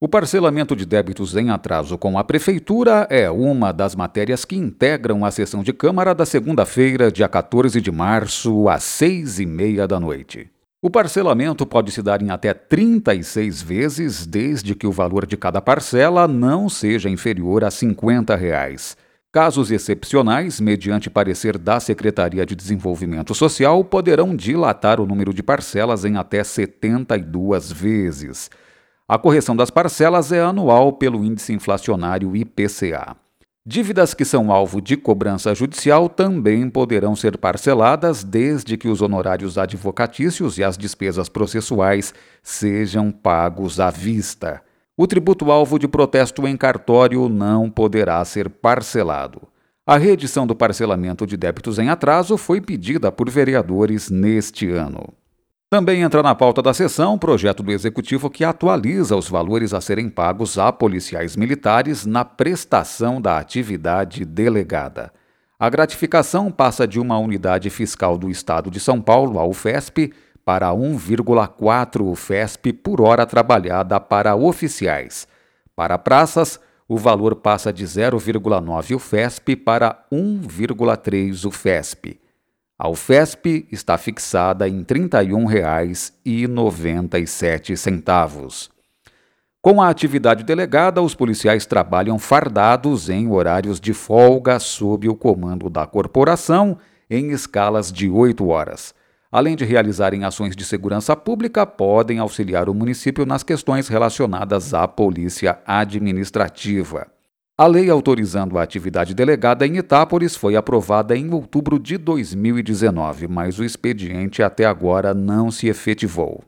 O parcelamento de débitos em atraso com a Prefeitura é uma das matérias que integram a sessão de Câmara da segunda-feira, dia 14 de março, às seis e meia da noite. O parcelamento pode se dar em até 36 vezes, desde que o valor de cada parcela não seja inferior a 50 reais. Casos excepcionais, mediante parecer da Secretaria de Desenvolvimento Social, poderão dilatar o número de parcelas em até 72 vezes. A correção das parcelas é anual pelo índice inflacionário IPCA. Dívidas que são alvo de cobrança judicial também poderão ser parceladas desde que os honorários advocatícios e as despesas processuais sejam pagos à vista. O tributo alvo de protesto em cartório não poderá ser parcelado. A reedição do parcelamento de débitos em atraso foi pedida por vereadores neste ano. Também entra na pauta da sessão o projeto do Executivo que atualiza os valores a serem pagos a policiais militares na prestação da atividade delegada. A gratificação passa de uma unidade fiscal do Estado de São Paulo, a UFESP, para 1,4 UFESP por hora trabalhada para oficiais. Para praças, o valor passa de 0,9 UFESP para 1,3 UFESP. A UFESP está fixada em R$ 31,97. Com a atividade delegada, os policiais trabalham fardados em horários de folga sob o comando da corporação em escalas de oito horas. Além de realizarem ações de segurança pública, podem auxiliar o município nas questões relacionadas à polícia administrativa. A lei autorizando a atividade delegada em Itápolis foi aprovada em outubro de 2019, mas o expediente até agora não se efetivou.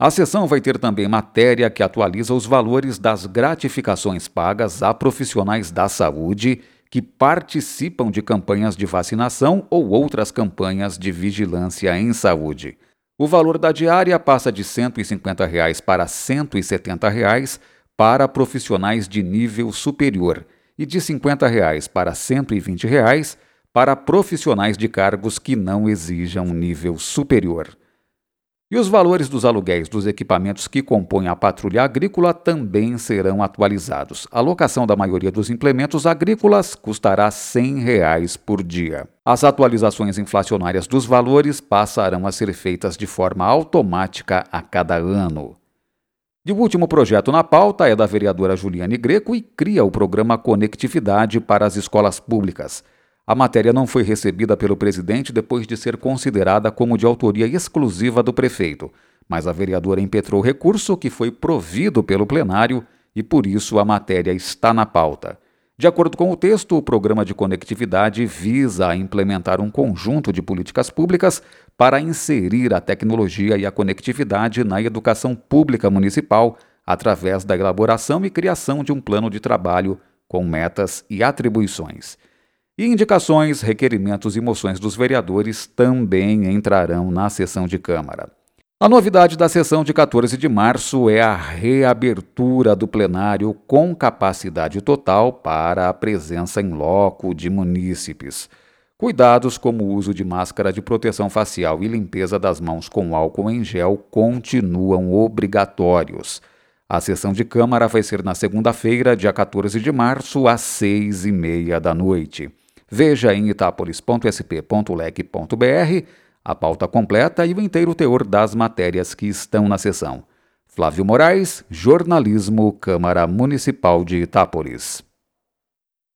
A sessão vai ter também matéria que atualiza os valores das gratificações pagas a profissionais da saúde que participam de campanhas de vacinação ou outras campanhas de vigilância em saúde. O valor da diária passa de 150 reais para 170 reais para profissionais de nível superior e de 50 reais para 120 reais para profissionais de cargos que não exijam nível superior. E os valores dos aluguéis dos equipamentos que compõem a patrulha agrícola também serão atualizados. A locação da maioria dos implementos agrícolas custará 100 reais por dia. As atualizações inflacionárias dos valores passarão a ser feitas de forma automática a cada ano. E o último projeto na pauta é da vereadora Juliane Greco e cria o programa Conectividade para as Escolas Públicas. A matéria não foi recebida pelo presidente depois de ser considerada como de autoria exclusiva do prefeito, mas a vereadora impetrou recurso que foi provido pelo plenário e por isso a matéria está na pauta. De acordo com o texto, o programa de conectividade visa implementar um conjunto de políticas públicas para inserir a tecnologia e a conectividade na educação pública municipal através da elaboração e criação de um plano de trabalho com metas e atribuições. E indicações, requerimentos e moções dos vereadores também entrarão na sessão de Câmara. A novidade da sessão de 14 de março é a reabertura do plenário com capacidade total para a presença em loco de munícipes. Cuidados como o uso de máscara de proteção facial e limpeza das mãos com álcool em gel continuam obrigatórios. A sessão de Câmara vai ser na segunda-feira, dia 14 de março, às seis e meia da noite. Veja em itapolis.sp.leg.br a pauta completa e o inteiro teor das matérias que estão na sessão. Flávio Moraes, Jornalismo, Câmara Municipal de Itápolis.